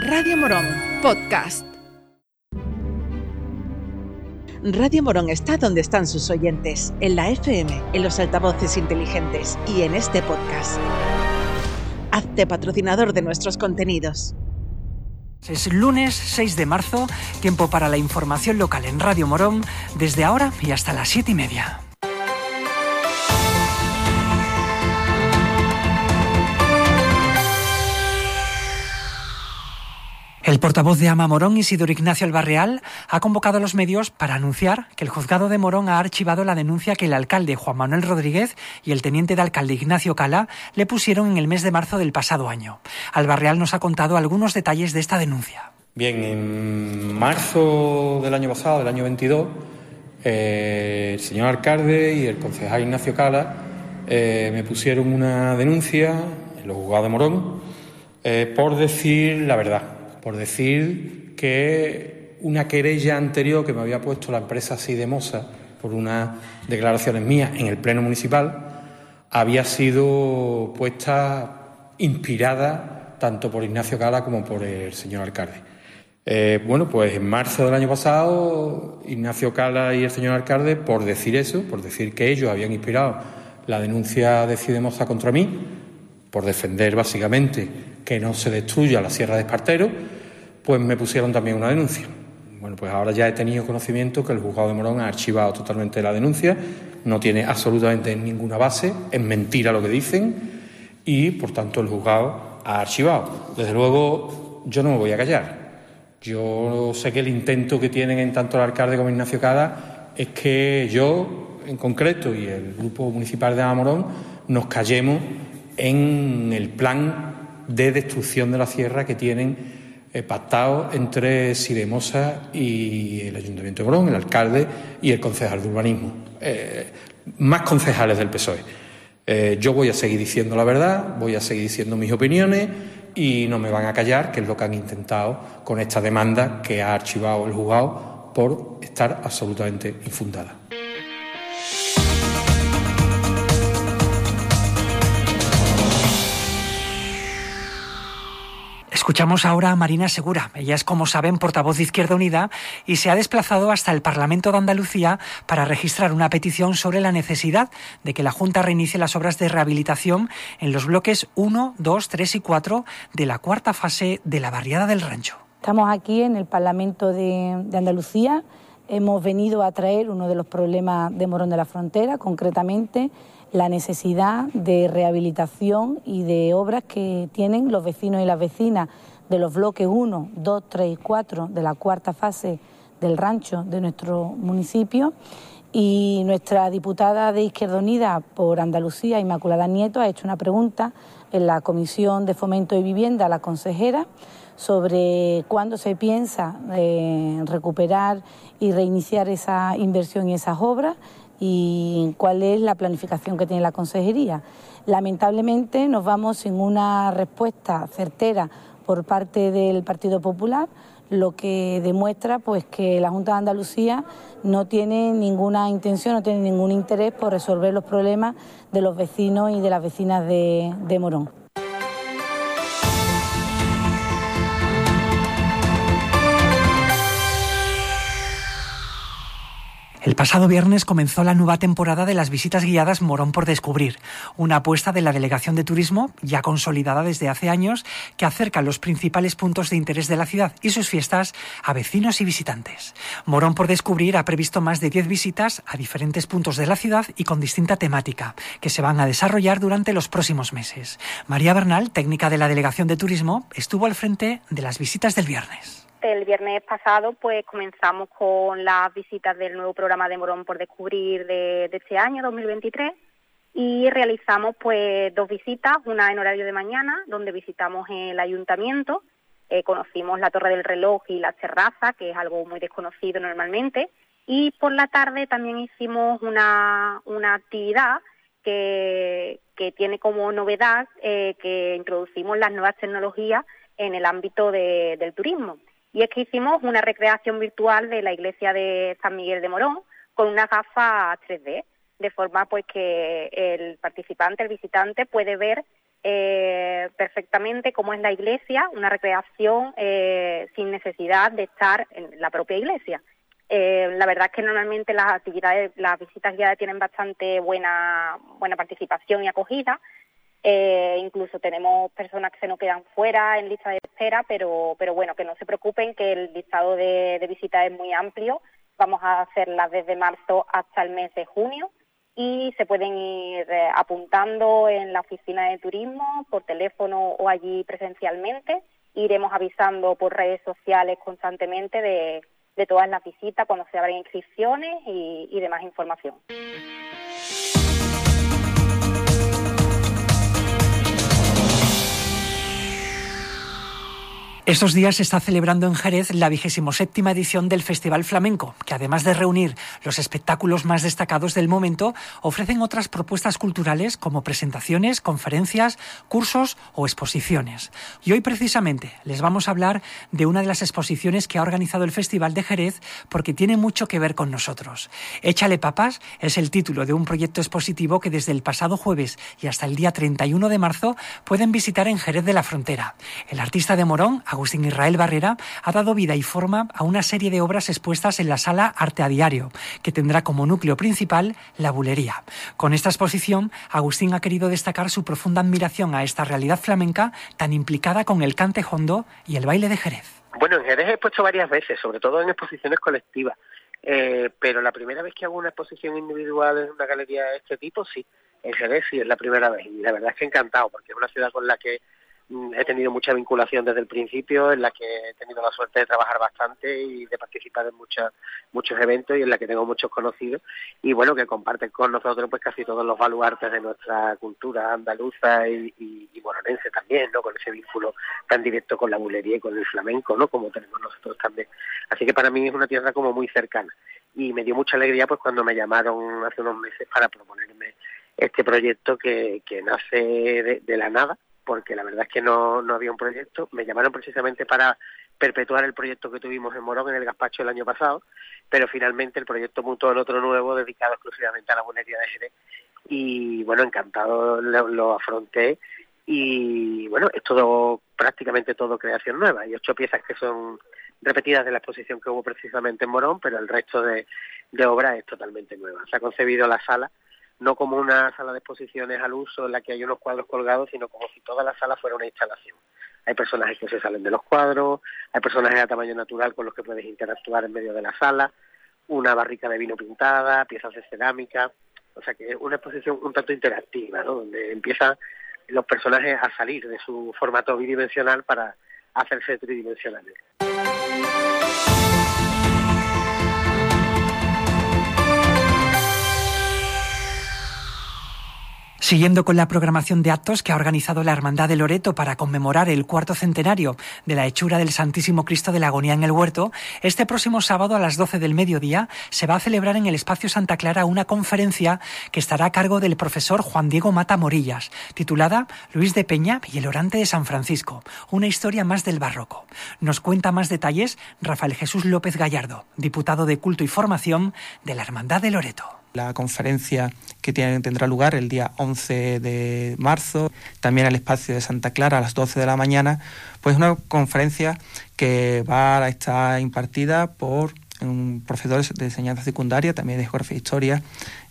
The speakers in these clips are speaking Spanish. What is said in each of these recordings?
Radio Morón, podcast. Radio Morón está donde están sus oyentes, en la FM, en los altavoces inteligentes y en este podcast. Hazte patrocinador de nuestros contenidos. Es lunes 6 de marzo, tiempo para la información local en Radio Morón, desde ahora y hasta las 7 y media. El portavoz de Ama Morón, Isidoro Ignacio Albarreal, ha convocado a los medios para anunciar que el juzgado de Morón ha archivado la denuncia que el alcalde Juan Manuel Rodríguez y el teniente de alcalde Ignacio Cala le pusieron en el mes de marzo del pasado año. Albarreal nos ha contado algunos detalles de esta denuncia. Bien, en marzo del año pasado, del año 22, eh, el señor alcalde y el concejal Ignacio Cala eh, me pusieron una denuncia en los juzgados de Morón eh, por decir la verdad por decir que una querella anterior que me había puesto la empresa Sidemosa por unas declaraciones mías en el Pleno Municipal había sido puesta inspirada tanto por Ignacio Cala como por el señor alcalde. Eh, bueno, pues en marzo del año pasado, Ignacio Cala y el señor alcalde, por decir eso, por decir que ellos habían inspirado la denuncia de Sidemosa contra mí, por defender básicamente que no se destruya la Sierra de Espartero, pues me pusieron también una denuncia. Bueno, pues ahora ya he tenido conocimiento que el juzgado de Morón ha archivado totalmente la denuncia, no tiene absolutamente ninguna base, es mentira lo que dicen y por tanto el juzgado ha archivado. Desde luego yo no me voy a callar. Yo sé que el intento que tienen en tanto el alcalde como Ignacio Cada es que yo en concreto y el grupo municipal de Amorón nos callemos en el plan de destrucción de la sierra que tienen pactado entre Sidemosa y el Ayuntamiento de Morón, el alcalde y el concejal de urbanismo. Eh, más concejales del PSOE. Eh, yo voy a seguir diciendo la verdad, voy a seguir diciendo mis opiniones y no me van a callar, que es lo que han intentado con esta demanda que ha archivado el juzgado por estar absolutamente infundada. Escuchamos ahora a Marina Segura. Ella es, como saben, portavoz de Izquierda Unida y se ha desplazado hasta el Parlamento de Andalucía para registrar una petición sobre la necesidad de que la Junta reinicie las obras de rehabilitación en los bloques 1, 2, 3 y 4 de la cuarta fase de la barriada del Rancho. Estamos aquí en el Parlamento de, de Andalucía. Hemos venido a traer uno de los problemas de Morón de la Frontera, concretamente la necesidad de rehabilitación y de obras que tienen los vecinos y las vecinas de los bloques 1, 2, 3 y 4 de la cuarta fase del rancho de nuestro municipio. Y nuestra diputada de Izquierda Unida por Andalucía, Inmaculada Nieto, ha hecho una pregunta en la Comisión de Fomento y Vivienda a la consejera sobre cuándo se piensa eh, recuperar y reiniciar esa inversión y esas obras y cuál es la planificación que tiene la consejería. Lamentablemente nos vamos sin una respuesta certera por parte del Partido Popular, lo que demuestra pues que la Junta de Andalucía no tiene ninguna intención, no tiene ningún interés por resolver los problemas de los vecinos y de las vecinas de, de Morón. Pasado viernes comenzó la nueva temporada de las visitas guiadas Morón por Descubrir, una apuesta de la Delegación de Turismo, ya consolidada desde hace años, que acerca los principales puntos de interés de la ciudad y sus fiestas a vecinos y visitantes. Morón por Descubrir ha previsto más de 10 visitas a diferentes puntos de la ciudad y con distinta temática, que se van a desarrollar durante los próximos meses. María Bernal, técnica de la Delegación de Turismo, estuvo al frente de las visitas del viernes el viernes pasado pues comenzamos con las visitas del nuevo programa de Morón por descubrir de, este año 2023 y realizamos pues dos visitas, una en horario de mañana donde visitamos el ayuntamiento, eh, conocimos la torre del reloj y la terraza que es algo muy desconocido normalmente y por la tarde también hicimos una, actividad que, que tiene como novedad eh, que introducimos las nuevas tecnologías en el ámbito del turismo. Y es que hicimos una recreación virtual de la iglesia de San Miguel de Morón con una gafa 3D, de forma pues que el participante, el visitante, puede ver eh, perfectamente cómo es la iglesia, una recreación eh, sin necesidad de estar en la propia iglesia. Eh, la verdad es que normalmente las actividades, las visitas guiadas tienen bastante buena, buena participación y acogida. Incluso tenemos personas que se nos quedan fuera en lista de espera, pero, pero bueno, que no se preocupen que el listado de, de visitas es muy amplio. Vamos a hacerlas desde marzo hasta el mes de junio y se pueden ir eh, apuntando en la oficina de turismo, por teléfono o allí presencialmente. Iremos avisando por redes sociales constantemente de, todas las visitas, cuando se abren inscripciones y, y demás información. Estos días se está celebrando en Jerez la vigésimo séptima edición del Festival Flamenco, que además de reunir los espectáculos más destacados del momento, ofrecen otras propuestas culturales como presentaciones, conferencias, cursos o exposiciones. Y hoy precisamente les vamos a hablar de una de las exposiciones que ha organizado el Festival de Jerez porque tiene mucho que ver con nosotros. Échale papas es el título de un proyecto expositivo que desde el pasado jueves y hasta el día 31 de marzo pueden visitar en Jerez de la Frontera. El artista de Morón, Agustín Israel Barrera ha dado vida y forma a una serie de obras expuestas en la sala Arte a Diario, que tendrá como núcleo principal la bulería. Con esta exposición, Agustín ha querido destacar su profunda admiración a esta realidad flamenca tan implicada con el cante hondo y el baile de Jerez. Bueno, en Jerez he expuesto varias veces, sobre todo en exposiciones colectivas. Eh, pero la primera vez que hago una exposición individual en una galería de este tipo, sí, en Jerez sí es la primera vez. Y la verdad es que encantado, porque es una ciudad con la que he tenido mucha vinculación desde el principio, en la que he tenido la suerte de trabajar bastante y de participar en muchos muchos eventos y en la que tengo muchos conocidos y bueno, que comparten con nosotros pues casi todos los baluartes de nuestra cultura andaluza y, moronense también, ¿no? Con ese vínculo tan directo con la bulería y con el flamenco, ¿no? Como tenemos nosotros también. Así que para mí es una tierra como muy cercana y me dio mucha alegría pues cuando me llamaron hace unos meses para proponerme este proyecto que, que nace de la nada porque la verdad es que no, no había un proyecto. Me llamaron precisamente para perpetuar el proyecto que tuvimos en Morón, en el Gaspacho, el año pasado, pero finalmente el proyecto mutó en otro nuevo dedicado exclusivamente a la bulería de Jerez. Y bueno, encantado lo, afronté y bueno, es todo, prácticamente todo creación nueva. Hay ocho piezas que son repetidas de la exposición que hubo precisamente en Morón, pero el resto de, de obra es totalmente nueva. Se ha concebido la sala no como una sala de exposiciones al uso en la que hay unos cuadros colgados, sino como si toda la sala fuera una instalación. Hay personajes que se salen de los cuadros, hay personajes a tamaño natural con los que puedes interactuar en medio de la sala, una barrica de vino pintada, piezas de cerámica, o sea que es una exposición un tanto interactiva, ¿no? donde empiezan los personajes a salir de su formato bidimensional para hacerse tridimensionales. Siguiendo con la programación de actos que ha organizado la Hermandad de Loreto para conmemorar el cuarto centenario de la hechura del Santísimo Cristo de la Agonía en el Huerto, este próximo sábado a las 12 del mediodía se va a celebrar en el Espacio Santa Clara una conferencia que estará a cargo del profesor Juan Diego Mata Morillas, titulada Luis de Peña y el orante de San Francisco, una historia más del barroco. Nos cuenta más detalles Rafael Jesús López Gallardo, diputado de Culto y Formación de la Hermandad de Loreto la conferencia que tiene, tendrá lugar el día 11 de marzo, también al espacio de Santa Clara a las 12 de la mañana, pues una conferencia que va a estar impartida por un profesor de enseñanza secundaria, también de geografía e historia,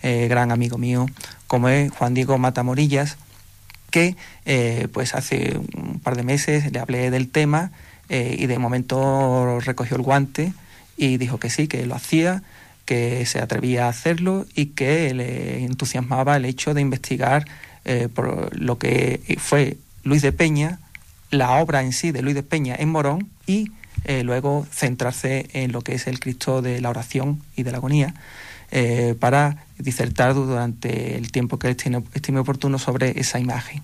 eh, gran amigo mío, como es Juan Diego Matamorillas, que eh, pues hace un par de meses le hablé del tema eh, y de momento recogió el guante y dijo que sí, que lo hacía, que se atrevía a hacerlo y que le entusiasmaba el hecho de investigar eh, por lo que fue Luis de Peña, la obra en sí de Luis de Peña en Morón y eh, luego centrarse en lo que es el Cristo de la oración y de la agonía eh, para disertar durante el tiempo que él estime oportuno sobre esa imagen.